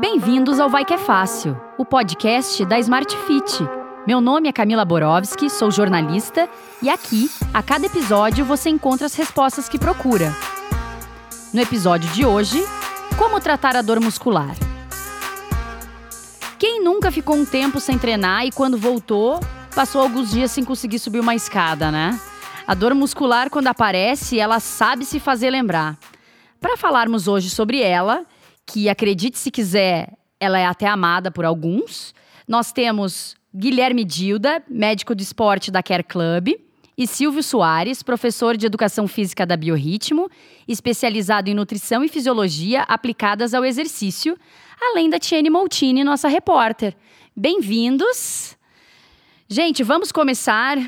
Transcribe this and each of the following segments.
Bem-vindos ao Vai Que é Fácil, o podcast da Smart Fit. Meu nome é Camila Borowski, sou jornalista e aqui, a cada episódio, você encontra as respostas que procura. No episódio de hoje, como tratar a dor muscular? Quem nunca ficou um tempo sem treinar e quando voltou, passou alguns dias sem conseguir subir uma escada, né? A dor muscular, quando aparece, ela sabe se fazer lembrar. Para falarmos hoje sobre ela, que acredite se quiser, ela é até amada por alguns. Nós temos Guilherme Dilda, médico de esporte da Care Club, e Silvio Soares, professor de educação física da Biorritmo, especializado em nutrição e fisiologia aplicadas ao exercício, além da Tiene Moltini, nossa repórter. Bem-vindos! Gente, vamos começar.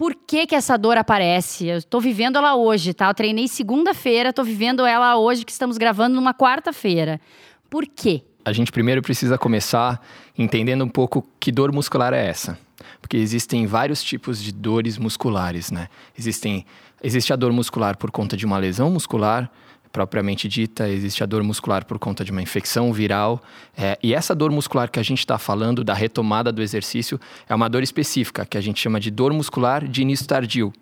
Por que, que essa dor aparece? Eu estou vivendo ela hoje, tá? Eu treinei segunda-feira, estou vivendo ela hoje, que estamos gravando numa quarta-feira. Por quê? A gente primeiro precisa começar entendendo um pouco que dor muscular é essa. Porque existem vários tipos de dores musculares, né? Existem, existe a dor muscular por conta de uma lesão muscular, propriamente dita, existe a dor muscular por conta de uma infecção viral. É, e essa dor muscular que a gente está falando, da retomada do exercício, é uma dor específica, que a gente chama de dor muscular de início tardio.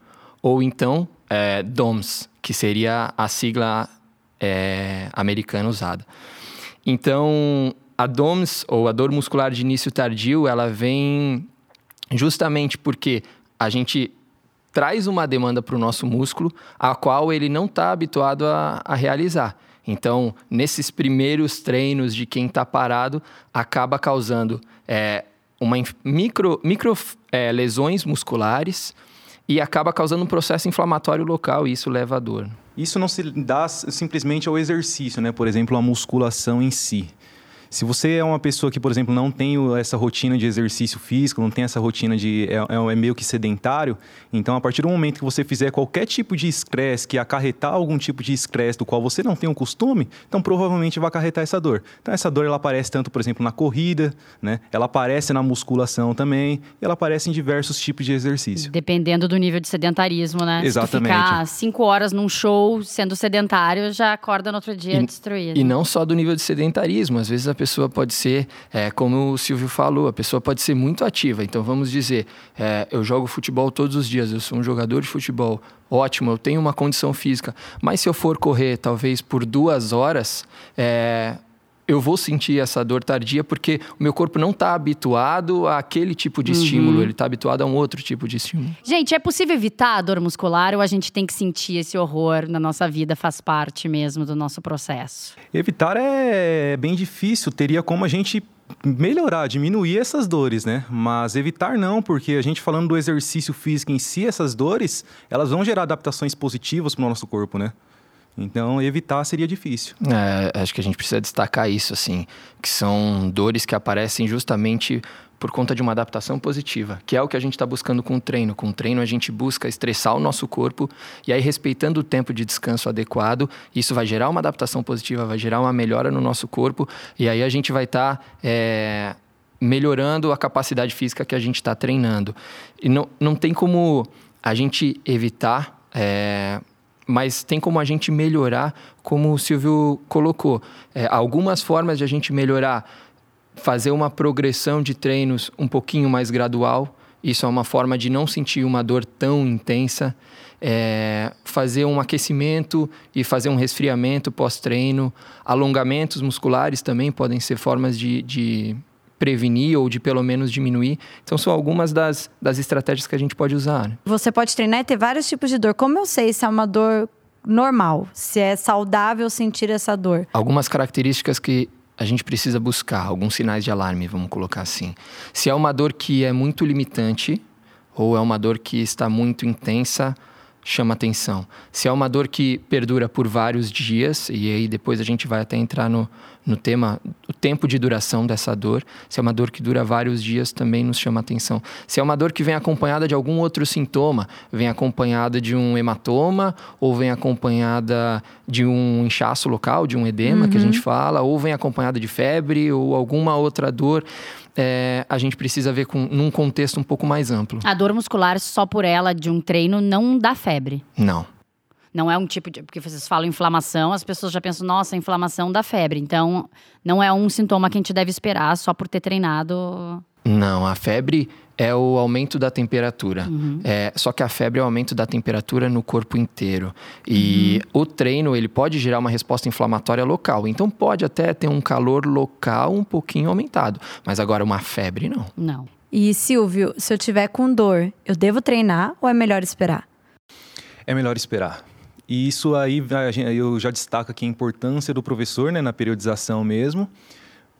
Ou então, é, DOMS, que seria a sigla é, americana usada. Então, a DOMS, ou a dor muscular de início tardio, ela vem justamente porque a gente traz uma demanda para o nosso músculo, a qual ele não está habituado a, a, realizar. Então, nesses primeiros treinos de quem está parado, acaba causando é, uma micro, micro é, lesões musculares e acaba causando um processo inflamatório local e isso leva dor. Isso não se dá simplesmente ao exercício, né? Por exemplo, a musculação em si. Se você é uma pessoa que, por exemplo, não tem essa rotina de exercício físico, não tem essa rotina de. É, é, é meio que sedentário, então a partir do momento que você fizer qualquer tipo de estresse que acarretar algum tipo de estresse do qual você não tem o costume, então provavelmente vai acarretar essa dor. Então essa dor ela aparece tanto, por exemplo, na corrida, né? Ela aparece na musculação também, e ela aparece em diversos tipos de exercício. Dependendo do nível de sedentarismo, né? Exatamente. Se tu ficar cinco horas num show sendo sedentário, já acorda no outro dia e, destruído. E não só do nível de sedentarismo, às vezes a pessoa pode ser, é, como o Silvio falou, a pessoa pode ser muito ativa. Então vamos dizer, é, eu jogo futebol todos os dias, eu sou um jogador de futebol, ótimo, eu tenho uma condição física. Mas se eu for correr talvez por duas horas, é, eu vou sentir essa dor tardia porque o meu corpo não está habituado àquele tipo de uhum. estímulo, ele está habituado a um outro tipo de estímulo. Gente, é possível evitar a dor muscular ou a gente tem que sentir esse horror na nossa vida, faz parte mesmo do nosso processo? Evitar é bem difícil, teria como a gente melhorar, diminuir essas dores, né? Mas evitar não, porque a gente falando do exercício físico em si, essas dores, elas vão gerar adaptações positivas para o nosso corpo, né? Então, evitar seria difícil. É, acho que a gente precisa destacar isso, assim, que são dores que aparecem justamente por conta de uma adaptação positiva, que é o que a gente está buscando com o treino. Com o treino, a gente busca estressar o nosso corpo e aí, respeitando o tempo de descanso adequado, isso vai gerar uma adaptação positiva, vai gerar uma melhora no nosso corpo e aí a gente vai estar. Tá, é, melhorando a capacidade física que a gente está treinando. E não, não tem como a gente evitar é, mas tem como a gente melhorar, como o Silvio colocou. É, algumas formas de a gente melhorar, fazer uma progressão de treinos um pouquinho mais gradual. Isso é uma forma de não sentir uma dor tão intensa. É, fazer um aquecimento e fazer um resfriamento pós-treino. Alongamentos musculares também podem ser formas de, de prevenir ou de pelo menos diminuir. Então, são algumas das, das estratégias que a gente pode usar. Né? Você pode treinar e ter vários tipos de dor. Como eu sei se é uma dor normal, se é saudável sentir essa dor? Algumas características que a gente precisa buscar, alguns sinais de alarme, vamos colocar assim. Se é uma dor que é muito limitante ou é uma dor que está muito intensa, chama atenção. Se é uma dor que perdura por vários dias, e aí depois a gente vai até entrar no, no tema, o tempo de duração dessa dor. Se é uma dor que dura vários dias, também nos chama atenção. Se é uma dor que vem acompanhada de algum outro sintoma, vem acompanhada de um hematoma, ou vem acompanhada de um inchaço local, de um edema uhum. que a gente fala, ou vem acompanhada de febre, ou alguma outra dor é, a gente precisa ver com, num contexto um pouco mais amplo. A dor muscular, só por ela, de um treino, não dá febre? Não. Não é um tipo de. Porque vocês falam inflamação, as pessoas já pensam, nossa, inflamação da febre. Então, não é um sintoma que a gente deve esperar só por ter treinado. Não, a febre é o aumento da temperatura. Uhum. É, só que a febre é o aumento da temperatura no corpo inteiro. E uhum. o treino, ele pode gerar uma resposta inflamatória local. Então, pode até ter um calor local um pouquinho aumentado. Mas agora, uma febre, não. Não. E, Silvio, se eu tiver com dor, eu devo treinar ou é melhor esperar? É melhor esperar. E isso aí eu já destaco aqui a importância do professor né, na periodização mesmo.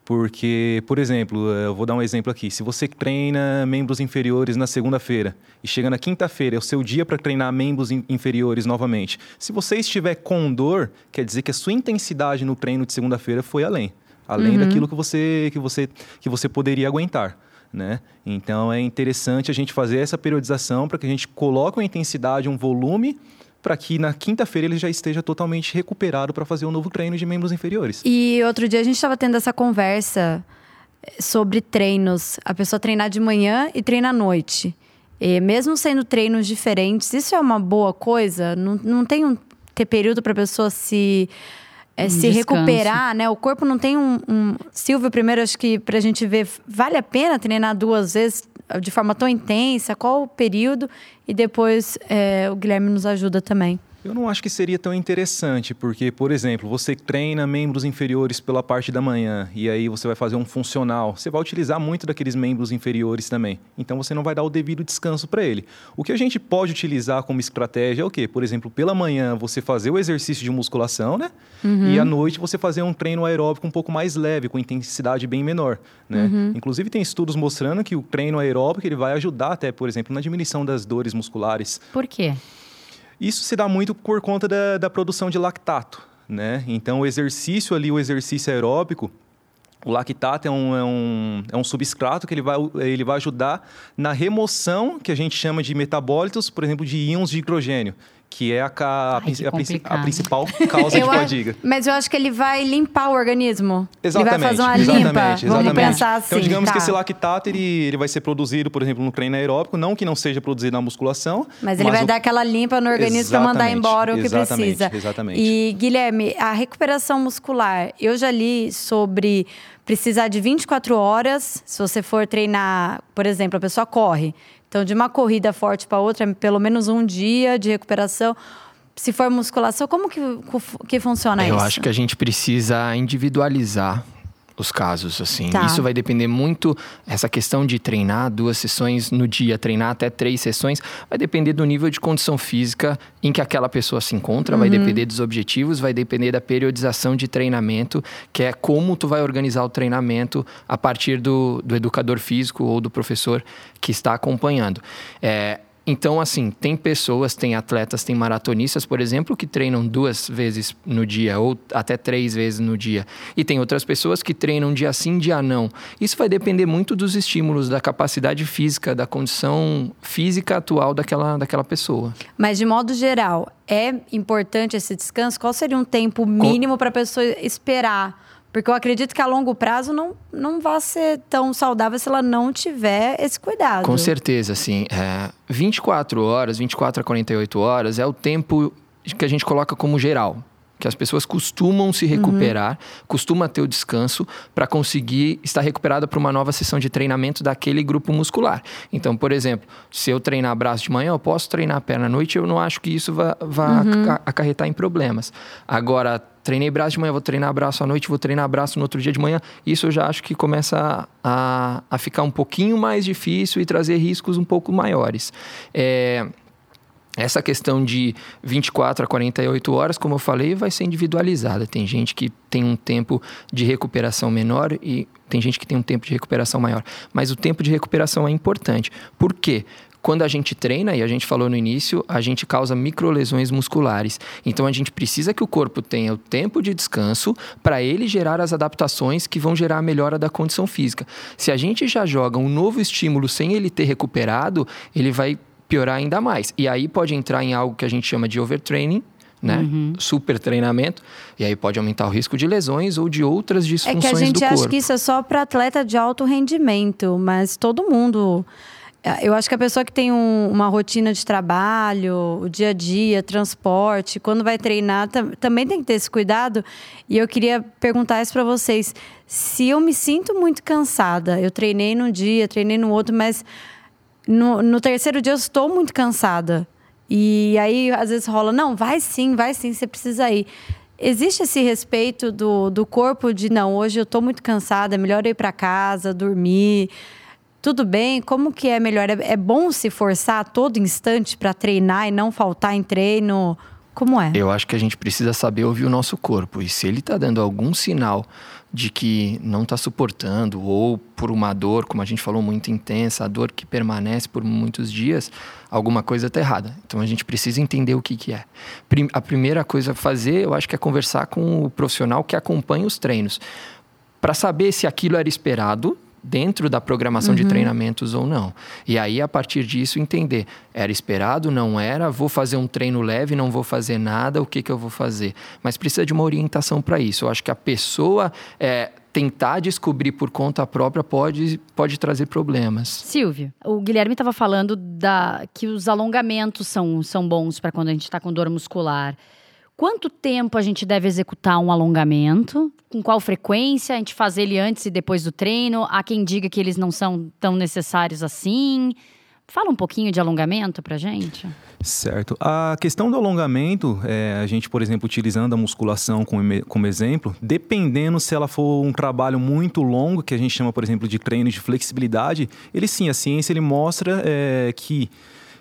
Porque, por exemplo, eu vou dar um exemplo aqui. Se você treina membros inferiores na segunda-feira e chega na quinta-feira, é o seu dia para treinar membros inferiores novamente. Se você estiver com dor, quer dizer que a sua intensidade no treino de segunda-feira foi além. Além uhum. daquilo que você, que, você, que você poderia aguentar. Né? Então é interessante a gente fazer essa periodização para que a gente coloque uma intensidade, um volume para que na quinta-feira ele já esteja totalmente recuperado para fazer um novo treino de membros inferiores. E outro dia a gente estava tendo essa conversa eh, sobre treinos, a pessoa treinar de manhã e treinar à noite. E mesmo sendo treinos diferentes, isso é uma boa coisa? Não, não tem um ter período para a pessoa se é, um se descanso. recuperar, né? O corpo não tem um, um... Silvio, primeiro, acho que para a gente ver, vale a pena treinar duas vezes de forma tão intensa? Qual o período? E depois é, o Guilherme nos ajuda também. Eu não acho que seria tão interessante, porque, por exemplo, você treina membros inferiores pela parte da manhã e aí você vai fazer um funcional. Você vai utilizar muito daqueles membros inferiores também. Então você não vai dar o devido descanso para ele. O que a gente pode utilizar como estratégia é o quê? Por exemplo, pela manhã você fazer o exercício de musculação, né? Uhum. E à noite você fazer um treino aeróbico um pouco mais leve, com intensidade bem menor, né? Uhum. Inclusive tem estudos mostrando que o treino aeróbico ele vai ajudar até, por exemplo, na diminuição das dores musculares. Por quê? Isso se dá muito por conta da, da produção de lactato, né? Então, o exercício ali, o exercício aeróbico, o lactato é um, é, um, é um substrato que ele vai, ele vai ajudar na remoção, que a gente chama de metabólitos, por exemplo, de íons de hidrogênio que é a, a, Ai, a, a principal causa de fadiga. Mas eu acho que ele vai limpar o organismo. Exatamente. Ele vai fazer uma exatamente, limpa. Exatamente. Vamos pensar assim. Então, digamos tá. que esse lactato ele, ele vai ser produzido, por exemplo, no treino aeróbico, não que não seja produzido na musculação. Mas ele mas vai o... dar aquela limpa no organismo para mandar embora o que precisa. Exatamente. E, Guilherme, a recuperação muscular, eu já li sobre precisar de 24 horas se você for treinar, por exemplo, a pessoa corre. Então, de uma corrida forte para outra, pelo menos um dia de recuperação. Se for musculação, como que, que funciona Eu isso? Eu acho que a gente precisa individualizar os casos, assim. Tá. Isso vai depender muito, essa questão de treinar duas sessões no dia, treinar até três sessões, vai depender do nível de condição física em que aquela pessoa se encontra, uhum. vai depender dos objetivos, vai depender da periodização de treinamento, que é como tu vai organizar o treinamento a partir do, do educador físico ou do professor que está acompanhando. É, então, assim, tem pessoas, tem atletas, tem maratonistas, por exemplo, que treinam duas vezes no dia ou até três vezes no dia. E tem outras pessoas que treinam dia sim, dia não. Isso vai depender muito dos estímulos, da capacidade física, da condição física atual daquela, daquela pessoa. Mas, de modo geral, é importante esse descanso? Qual seria um tempo mínimo para a pessoa esperar? Porque eu acredito que a longo prazo não, não vai ser tão saudável se ela não tiver esse cuidado. Com certeza, sim. É, 24 horas, 24 a 48 horas é o tempo que a gente coloca como geral que as pessoas costumam se recuperar, uhum. costuma ter o descanso para conseguir estar recuperada para uma nova sessão de treinamento daquele grupo muscular. Então, por exemplo, se eu treinar braço de manhã, eu posso treinar perna à noite, eu não acho que isso vá, vá uhum. acarretar em problemas. Agora, treinei braço de manhã, vou treinar braço à noite, vou treinar braço no outro dia de manhã, isso eu já acho que começa a, a ficar um pouquinho mais difícil e trazer riscos um pouco maiores. É, essa questão de 24 a 48 horas, como eu falei, vai ser individualizada. Tem gente que tem um tempo de recuperação menor e tem gente que tem um tempo de recuperação maior. Mas o tempo de recuperação é importante. Por quê? Quando a gente treina, e a gente falou no início, a gente causa microlesões musculares. Então a gente precisa que o corpo tenha o tempo de descanso para ele gerar as adaptações que vão gerar a melhora da condição física. Se a gente já joga um novo estímulo sem ele ter recuperado, ele vai piorar ainda mais. E aí pode entrar em algo que a gente chama de overtraining, né? Uhum. Super treinamento. E aí pode aumentar o risco de lesões ou de outras disfunções do corpo. É que a gente acha que isso é só para atleta de alto rendimento, mas todo mundo eu acho que a pessoa que tem um, uma rotina de trabalho, o dia a dia, transporte, quando vai treinar, também tem que ter esse cuidado. E eu queria perguntar isso para vocês. Se eu me sinto muito cansada, eu treinei num dia, treinei no outro, mas no, no terceiro dia eu estou muito cansada. E aí, às vezes, rola, não, vai sim, vai sim, você precisa ir. Existe esse respeito do, do corpo de, não, hoje eu estou muito cansada, é melhor ir para casa, dormir tudo bem? Como que é melhor? É, é bom se forçar a todo instante para treinar e não faltar em treino? Como é? Eu acho que a gente precisa saber ouvir o nosso corpo. E se ele está dando algum sinal de que não está suportando, ou por uma dor, como a gente falou, muito intensa, a dor que permanece por muitos dias, alguma coisa está errada. Então a gente precisa entender o que, que é. A primeira coisa a fazer, eu acho que é conversar com o profissional que acompanha os treinos. Para saber se aquilo era esperado dentro da programação uhum. de treinamentos ou não. E aí, a partir disso, entender: era esperado, não era, vou fazer um treino leve, não vou fazer nada, o que, que eu vou fazer? Mas precisa de uma orientação para isso. Eu acho que a pessoa. É, tentar descobrir por conta própria pode, pode trazer problemas. Silvio, o Guilherme estava falando da, que os alongamentos são, são bons para quando a gente está com dor muscular. Quanto tempo a gente deve executar um alongamento? Com qual frequência? A gente faz ele antes e depois do treino? Há quem diga que eles não são tão necessários assim. Fala um pouquinho de alongamento pra gente. Certo. A questão do alongamento, é, a gente, por exemplo, utilizando a musculação como, como exemplo, dependendo se ela for um trabalho muito longo, que a gente chama, por exemplo, de treino de flexibilidade, ele sim, a ciência ele mostra é, que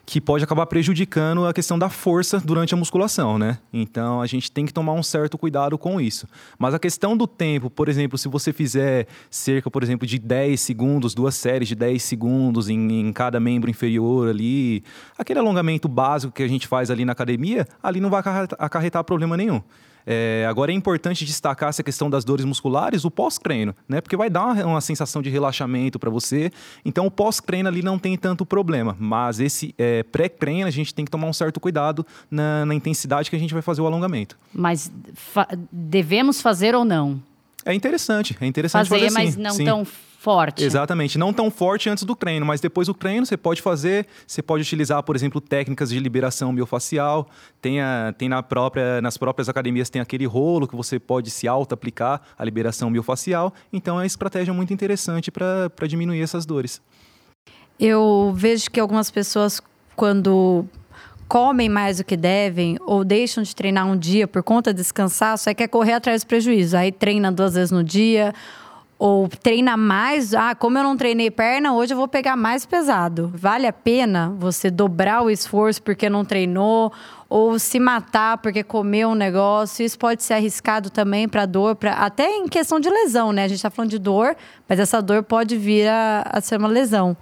que pode acabar prejudicando a questão da força durante a musculação, né? Então a gente tem que tomar um certo cuidado com isso. Mas a questão do tempo, por exemplo, se você fizer cerca, por exemplo, de 10 segundos, duas séries de 10 segundos em, em cada membro inferior ali, aquele alongamento básico que a gente faz ali na academia, ali não vai acarretar problema nenhum. É, agora é importante destacar essa questão das dores musculares, o pós-treino, né? Porque vai dar uma, uma sensação de relaxamento para você. Então o pós-treino ali não tem tanto problema. Mas esse é, pré-treino a gente tem que tomar um certo cuidado na, na intensidade que a gente vai fazer o alongamento. Mas fa devemos fazer ou não? É interessante, é interessante fazer, fazer mas sim, não sim. tão forte. Exatamente, não tão forte antes do treino, mas depois do treino você pode fazer, você pode utilizar, por exemplo, técnicas de liberação miofacial. Tem, a, tem na própria, nas próprias academias tem aquele rolo que você pode se auto-aplicar a liberação miofacial. Então é uma estratégia muito interessante para diminuir essas dores. Eu vejo que algumas pessoas, quando comem mais do que devem ou deixam de treinar um dia por conta de descansar, só quer correr atrás do prejuízo. Aí treina duas vezes no dia ou treina mais, ah, como eu não treinei perna, hoje eu vou pegar mais pesado. Vale a pena você dobrar o esforço porque não treinou ou se matar porque comeu um negócio? Isso pode ser arriscado também para dor, até em questão de lesão, né? A gente está falando de dor, mas essa dor pode vir a, a ser uma lesão.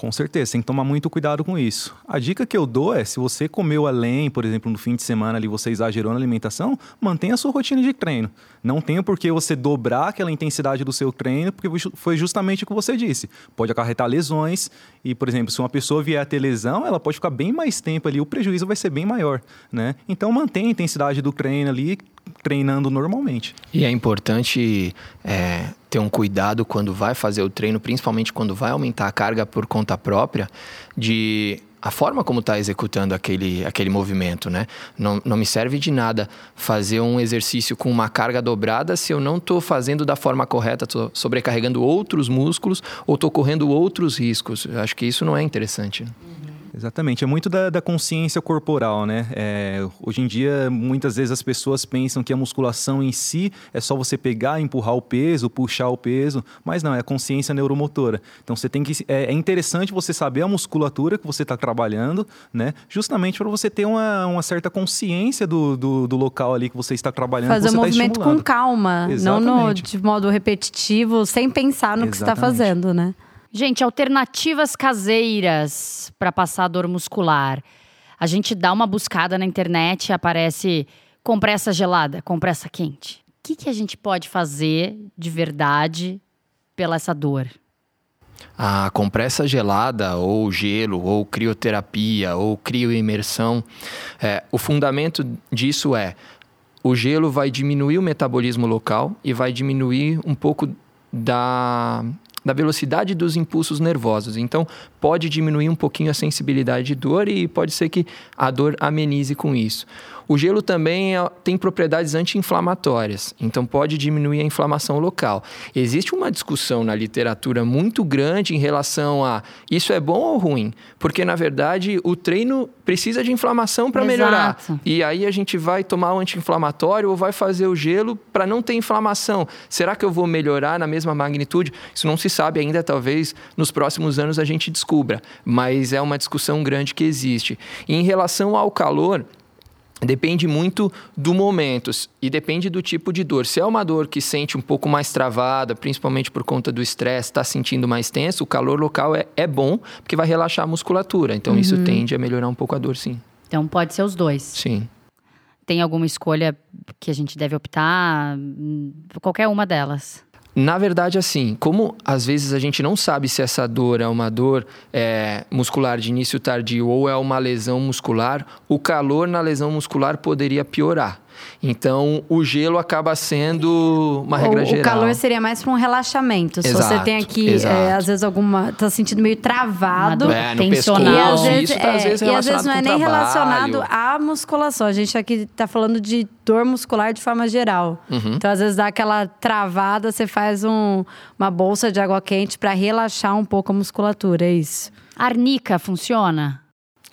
Com certeza, tem que tomar muito cuidado com isso. A dica que eu dou é, se você comeu além, por exemplo, no fim de semana ali você exagerou na alimentação, mantenha a sua rotina de treino. Não tenha por que você dobrar aquela intensidade do seu treino, porque foi justamente o que você disse. Pode acarretar lesões e, por exemplo, se uma pessoa vier a ter lesão, ela pode ficar bem mais tempo ali, o prejuízo vai ser bem maior, né? Então mantenha a intensidade do treino ali, treinando normalmente. E é importante é, ter um cuidado quando vai fazer o treino, principalmente quando vai aumentar a carga por conta própria, de a forma como está executando aquele, aquele movimento, né? Não, não me serve de nada fazer um exercício com uma carga dobrada se eu não estou fazendo da forma correta, estou sobrecarregando outros músculos ou estou correndo outros riscos. Eu acho que isso não é interessante. Uhum. Exatamente, é muito da, da consciência corporal, né? É, hoje em dia, muitas vezes as pessoas pensam que a musculação em si é só você pegar, empurrar o peso, puxar o peso, mas não, é a consciência neuromotora. Então você tem que. É, é interessante você saber a musculatura que você está trabalhando, né? Justamente para você ter uma, uma certa consciência do, do, do, local ali que você está trabalhando. Fazer o tá movimento com calma, Exatamente. não no, de modo repetitivo, sem pensar no Exatamente. que você está fazendo, né? Gente, alternativas caseiras para passar dor muscular. A gente dá uma buscada na internet, aparece compressa gelada, compressa quente. O que, que a gente pode fazer de verdade pela essa dor? A compressa gelada, ou gelo, ou crioterapia, ou crioimersão, é, o fundamento disso é o gelo vai diminuir o metabolismo local e vai diminuir um pouco da da velocidade dos impulsos nervosos. Então, pode diminuir um pouquinho a sensibilidade de dor e pode ser que a dor amenize com isso. O gelo também é, tem propriedades anti-inflamatórias, então pode diminuir a inflamação local. Existe uma discussão na literatura muito grande em relação a isso é bom ou ruim, porque na verdade o treino precisa de inflamação para melhorar. E aí a gente vai tomar o anti-inflamatório ou vai fazer o gelo para não ter inflamação. Será que eu vou melhorar na mesma magnitude? Isso não se sabe ainda, talvez nos próximos anos a gente descubra, mas é uma discussão grande que existe. E em relação ao calor, Depende muito do momento e depende do tipo de dor. Se é uma dor que sente um pouco mais travada, principalmente por conta do estresse, está sentindo mais tenso, o calor local é, é bom, porque vai relaxar a musculatura. Então, uhum. isso tende a melhorar um pouco a dor, sim. Então, pode ser os dois. Sim. Tem alguma escolha que a gente deve optar? Qualquer uma delas. Na verdade, assim, como às vezes a gente não sabe se essa dor é uma dor é, muscular de início tardio ou é uma lesão muscular, o calor na lesão muscular poderia piorar. Então, o gelo acaba sendo uma regra o, geral. O calor seria mais para um relaxamento. Exato, Se você tem aqui, é, às vezes, alguma. tá sentindo meio travado. É, e às vezes, tá, às vezes, é, e às vezes não é nem trabalho. relacionado à musculação. A gente aqui tá falando de dor muscular de forma geral. Uhum. Então, às vezes, dá aquela travada, você faz um, uma bolsa de água quente para relaxar um pouco a musculatura. É isso. Arnica funciona?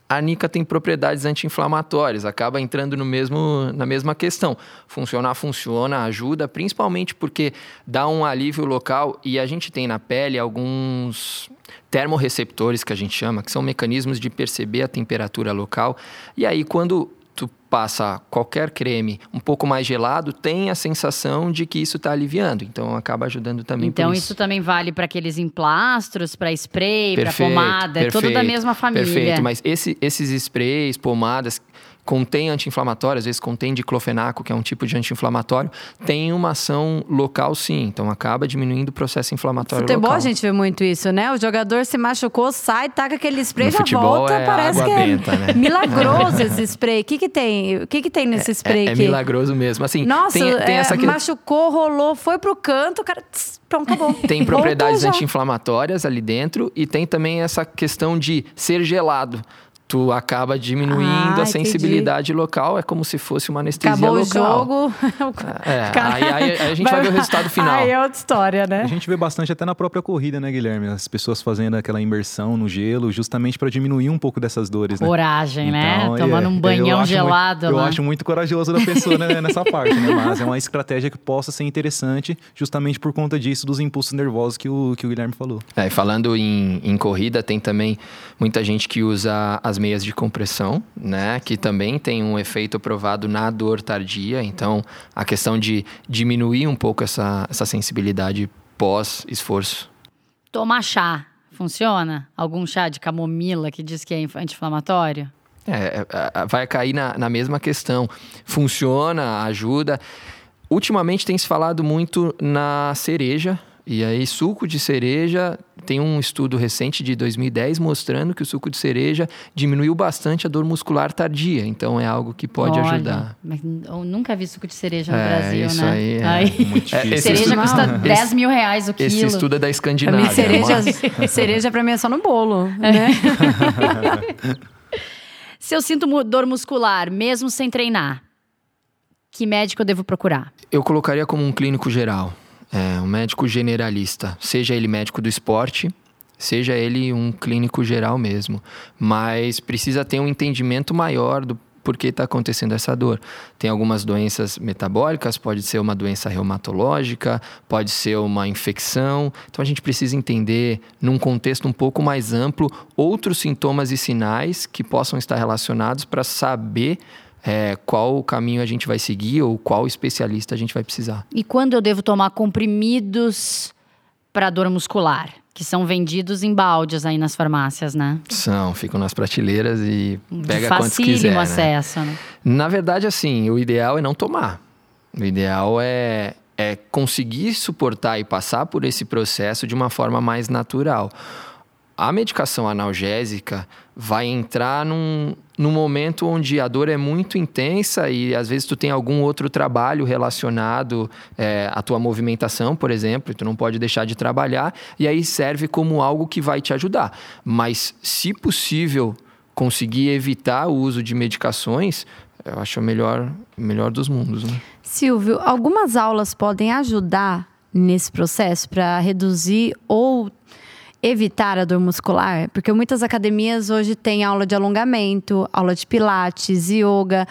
A arnica tem propriedades anti-inflamatórias, acaba entrando no mesmo, na mesma questão. Funcionar, funciona, ajuda, principalmente porque dá um alívio local e a gente tem na pele alguns termorreceptores que a gente chama, que são mecanismos de perceber a temperatura local. E aí, quando passa qualquer creme um pouco mais gelado, tem a sensação de que isso está aliviando. Então acaba ajudando também Então isso. isso. também vale para aqueles emplastros, para spray, para pomada, é tudo da mesma família. Perfeito, mas esse, esses sprays, pomadas contém anti-inflamatório, às vezes contém diclofenaco, que é um tipo de anti-inflamatório, tem uma ação local sim, então acaba diminuindo o processo inflamatório Futebol local. a gente vê muito isso, né? O jogador se machucou, sai, taca aquele spray, no já futebol volta, é parece que benta, é né? milagroso esse spray. O que que tem? O que que tem nesse spray é, é, aqui? É milagroso mesmo, assim, Nossa, tem, tem é, essa... machucou, rolou, foi pro canto, o cara... Tss, pronto, acabou. Tem propriedades anti-inflamatórias ali dentro e tem também essa questão de ser gelado tu acaba diminuindo ah, a sensibilidade entendi. local, é como se fosse uma anestesia Acabou local. o jogo. É, aí, aí, aí, a gente vai ver o resultado final. Aí é outra história, né? A gente vê bastante até na própria corrida, né, Guilherme? As pessoas fazendo aquela imersão no gelo, justamente para diminuir um pouco dessas dores, né? Coragem, né? então, Tomando é, um banhão gelado. Muito, eu acho muito corajoso da pessoa né, nessa parte, né? Mas é uma estratégia que possa ser interessante, justamente por conta disso, dos impulsos nervosos que o, que o Guilherme falou. É, e falando em, em corrida, tem também muita gente que usa as meias de compressão né, que também tem um efeito provado na dor tardia. Então, a questão de diminuir um pouco essa, essa sensibilidade pós-esforço. Tomar chá, funciona? Algum chá de camomila que diz que é anti-inflamatório? É, é vai cair na, na mesma questão. Funciona, ajuda. Ultimamente tem se falado muito na cereja, e aí, suco de cereja, tem um estudo recente de 2010 mostrando que o suco de cereja diminuiu bastante a dor muscular tardia. Então, é algo que pode Olha, ajudar. Mas eu nunca vi suco de cereja no é, Brasil, isso né? Aí é aí. muito difícil. Esse cereja estudo, custa não, 10 esse, mil reais o quilo. Esse estudo é da Escandinávia. Pra mim, cereja, cereja pra mim é só no bolo, né? Se eu sinto dor muscular, mesmo sem treinar, que médico eu devo procurar? Eu colocaria como um clínico geral. É, um médico generalista, seja ele médico do esporte, seja ele um clínico geral mesmo, mas precisa ter um entendimento maior do porquê está acontecendo essa dor. Tem algumas doenças metabólicas, pode ser uma doença reumatológica, pode ser uma infecção. Então a gente precisa entender, num contexto um pouco mais amplo, outros sintomas e sinais que possam estar relacionados para saber é, qual caminho a gente vai seguir ou qual especialista a gente vai precisar. E quando eu devo tomar comprimidos para dor muscular? Que são vendidos em baldes aí nas farmácias, né? São, ficam nas prateleiras e pega quantos quiser. Facílimo acesso, né? Na verdade, assim, o ideal é não tomar. O ideal é, é conseguir suportar e passar por esse processo de uma forma mais natural. A medicação analgésica vai entrar num, num momento onde a dor é muito intensa e às vezes tu tem algum outro trabalho relacionado é, à tua movimentação, por exemplo, e tu não pode deixar de trabalhar, e aí serve como algo que vai te ajudar. Mas, se possível, conseguir evitar o uso de medicações, eu acho o melhor, melhor dos mundos. Né? Silvio, algumas aulas podem ajudar nesse processo para reduzir ou evitar a dor muscular? Porque muitas academias hoje têm aula de alongamento, aula de pilates, yoga.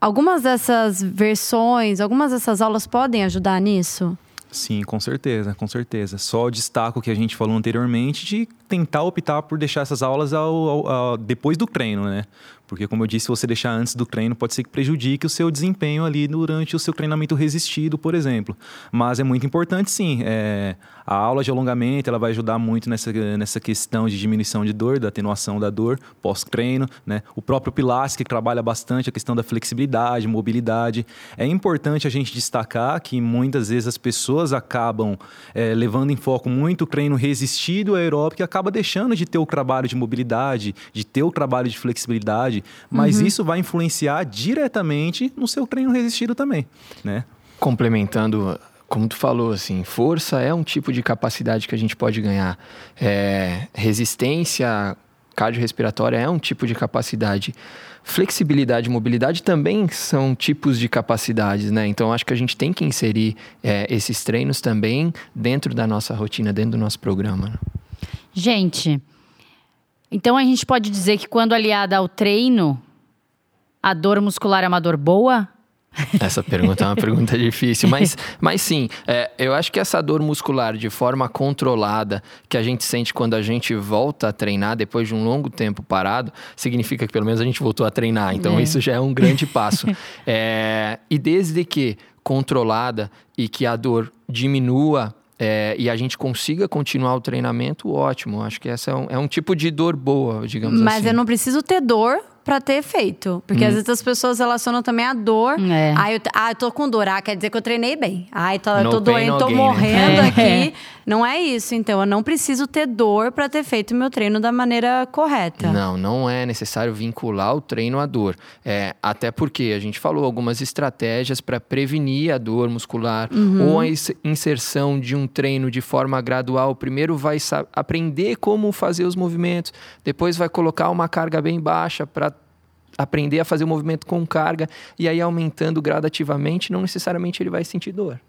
Algumas dessas versões, algumas dessas aulas podem ajudar nisso? Sim, com certeza, com certeza. Só o destaco que a gente falou anteriormente de tentar optar por deixar essas aulas ao, ao, ao, depois do treino, né? Porque, como eu disse, se você deixar antes do treino, pode ser que prejudique o seu desempenho ali durante o seu treinamento resistido, por exemplo. Mas é muito importante, sim. É, a aula de alongamento ela vai ajudar muito nessa, nessa questão de diminuição de dor, da atenuação da dor pós-treino. Né? O próprio Pilates, que trabalha bastante a questão da flexibilidade, mobilidade. É importante a gente destacar que muitas vezes as pessoas acabam é, levando em foco muito o treino resistido aeróbico e acaba deixando de ter o trabalho de mobilidade, de ter o trabalho de flexibilidade, mas uhum. isso vai influenciar diretamente no seu treino resistido também, né? Complementando como tu falou, assim, força é um tipo de capacidade que a gente pode ganhar. É, resistência cardiorrespiratória é um tipo de capacidade. Flexibilidade e mobilidade também são tipos de capacidades, né? Então, acho que a gente tem que inserir é, esses treinos também dentro da nossa rotina, dentro do nosso programa. Né? Gente, então a gente pode dizer que quando aliada ao treino, a dor muscular é uma dor boa? Essa pergunta é uma pergunta difícil, mas, mas sim, é, eu acho que essa dor muscular de forma controlada que a gente sente quando a gente volta a treinar depois de um longo tempo parado, significa que pelo menos a gente voltou a treinar. Então é. isso já é um grande passo. É, e desde que controlada e que a dor diminua é, e a gente consiga continuar o treinamento, ótimo. Acho que essa é um, é um tipo de dor boa, digamos Mas assim. Mas eu não preciso ter dor para ter efeito. Porque hum. às vezes as pessoas relacionam também a dor. É. Ah, eu, ah, eu tô com dor. Ah, quer dizer que eu treinei bem. Ah, eu tô, eu tô doendo, tô né? morrendo né? aqui. É. Não é isso. Então, eu não preciso ter dor para ter feito o meu treino da maneira correta. Não, não é necessário vincular o treino à dor. É, até porque a gente falou algumas estratégias para prevenir a dor muscular uhum. ou a inserção de um treino de forma gradual. Primeiro vai aprender como fazer os movimentos, depois vai colocar uma carga bem baixa para aprender a fazer o movimento com carga e aí aumentando gradativamente, não necessariamente ele vai sentir dor.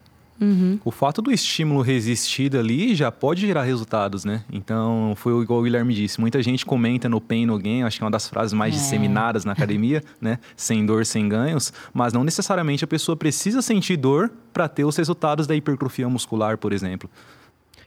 Uhum. O fato do estímulo resistido ali já pode gerar resultados, né? Então, foi igual o Guilherme disse. Muita gente comenta no pain no gain, acho que é uma das frases mais é. disseminadas na academia, né? Sem dor, sem ganhos. Mas não necessariamente a pessoa precisa sentir dor para ter os resultados da hipertrofia muscular, por exemplo.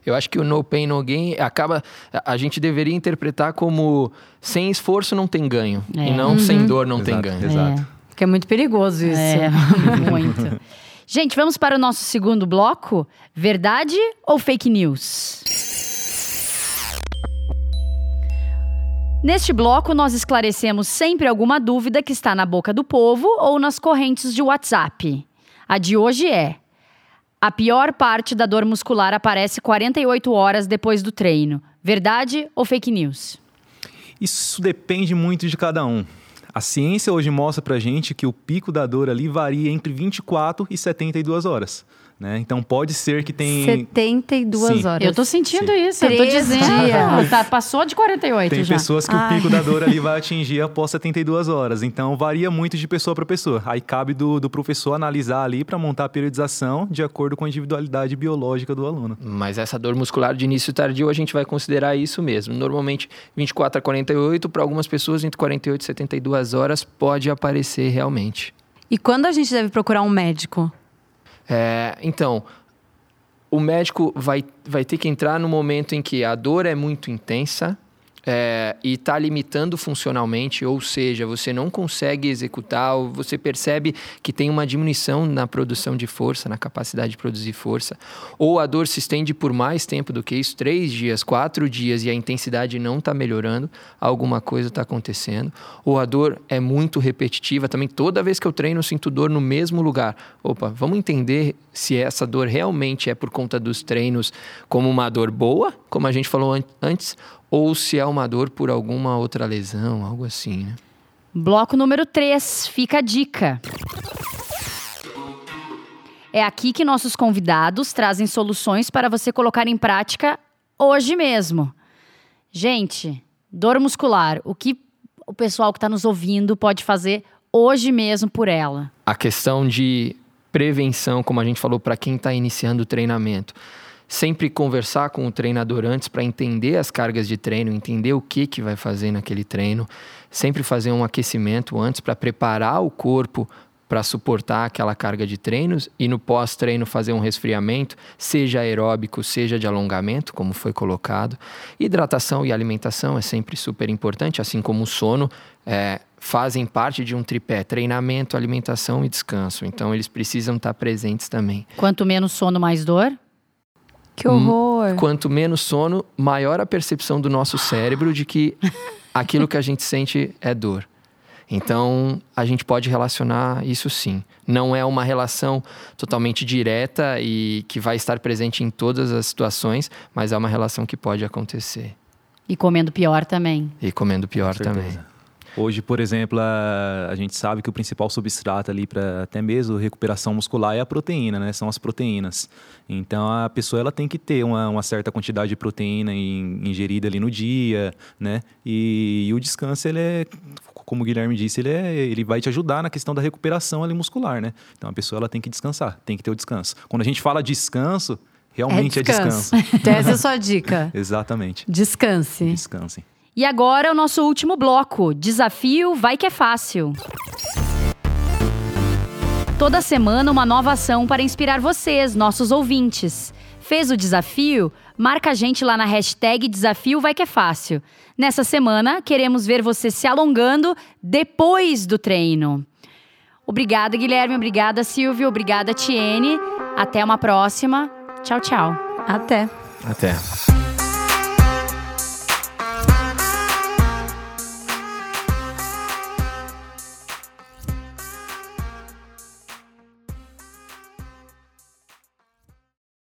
Eu acho que o no pain, no gain acaba. A gente deveria interpretar como sem esforço não tem ganho. É. E não uhum. sem dor não exato, tem ganho. Exato. É. Porque é muito perigoso isso. É, muito. Gente, vamos para o nosso segundo bloco. Verdade ou fake news? Neste bloco, nós esclarecemos sempre alguma dúvida que está na boca do povo ou nas correntes de WhatsApp. A de hoje é: a pior parte da dor muscular aparece 48 horas depois do treino. Verdade ou fake news? Isso depende muito de cada um. A ciência hoje mostra pra gente que o pico da dor ali varia entre 24 e 72 horas. Né? Então pode ser que tem. 72 Sim. horas. Eu tô sentindo Sim. isso, eu tô dizendo. Dias. Tá, passou de 48 tem já. pessoas que Ai. o pico da dor ali vai atingir após 72 horas. Então varia muito de pessoa para pessoa. Aí cabe do, do professor analisar ali para montar a periodização de acordo com a individualidade biológica do aluno. Mas essa dor muscular de início tardio a gente vai considerar isso mesmo. Normalmente 24 a 48, para algumas pessoas entre 48 e 72 horas pode aparecer realmente. E quando a gente deve procurar um médico? É, então, o médico vai, vai ter que entrar no momento em que a dor é muito intensa, é, e está limitando funcionalmente, ou seja, você não consegue executar, ou você percebe que tem uma diminuição na produção de força, na capacidade de produzir força, ou a dor se estende por mais tempo do que isso três dias, quatro dias e a intensidade não está melhorando, alguma coisa está acontecendo, ou a dor é muito repetitiva, também toda vez que eu treino eu sinto dor no mesmo lugar. Opa, vamos entender se essa dor realmente é por conta dos treinos como uma dor boa, como a gente falou an antes, ou se é uma dor por alguma outra lesão, algo assim, né? Bloco número 3, fica a dica. É aqui que nossos convidados trazem soluções para você colocar em prática hoje mesmo. Gente, dor muscular, o que o pessoal que está nos ouvindo pode fazer hoje mesmo por ela? A questão de prevenção, como a gente falou, para quem está iniciando o treinamento. Sempre conversar com o treinador antes para entender as cargas de treino, entender o que, que vai fazer naquele treino. Sempre fazer um aquecimento antes para preparar o corpo para suportar aquela carga de treinos e no pós-treino fazer um resfriamento, seja aeróbico, seja de alongamento, como foi colocado. Hidratação e alimentação é sempre super importante, assim como o sono. É, fazem parte de um tripé: treinamento, alimentação e descanso. Então, eles precisam estar presentes também. Quanto menos sono, mais dor? Que horror! Quanto menos sono, maior a percepção do nosso cérebro de que aquilo que a gente sente é dor. Então, a gente pode relacionar isso sim. Não é uma relação totalmente direta e que vai estar presente em todas as situações, mas é uma relação que pode acontecer. E comendo pior também. E comendo pior também. Hoje, por exemplo, a, a, gente sabe que o principal substrato ali para até mesmo recuperação muscular é a proteína, né? São as proteínas. Então a pessoa ela tem que ter uma, uma certa quantidade de proteína in, ingerida ali no dia, né? E, e, o descanso ele é, como o Guilherme disse, ele, é, ele vai te ajudar na questão da recuperação ali muscular, né? Então a pessoa ela tem que descansar, tem que ter o descanso. Quando a gente fala descanso, realmente é descanso. É descanso. Essa é a sua dica. Exatamente. Descanse. Descanse. E agora o nosso último bloco: Desafio Vai Que É Fácil. Toda semana uma nova ação para inspirar vocês, nossos ouvintes. Fez o desafio? Marca a gente lá na hashtag Desafio Vai Que É Fácil. Nessa semana, queremos ver você se alongando depois do treino. Obrigada, Guilherme. Obrigada, Silvio. Obrigada, Tiene. Até uma próxima. Tchau, tchau. Até. Até.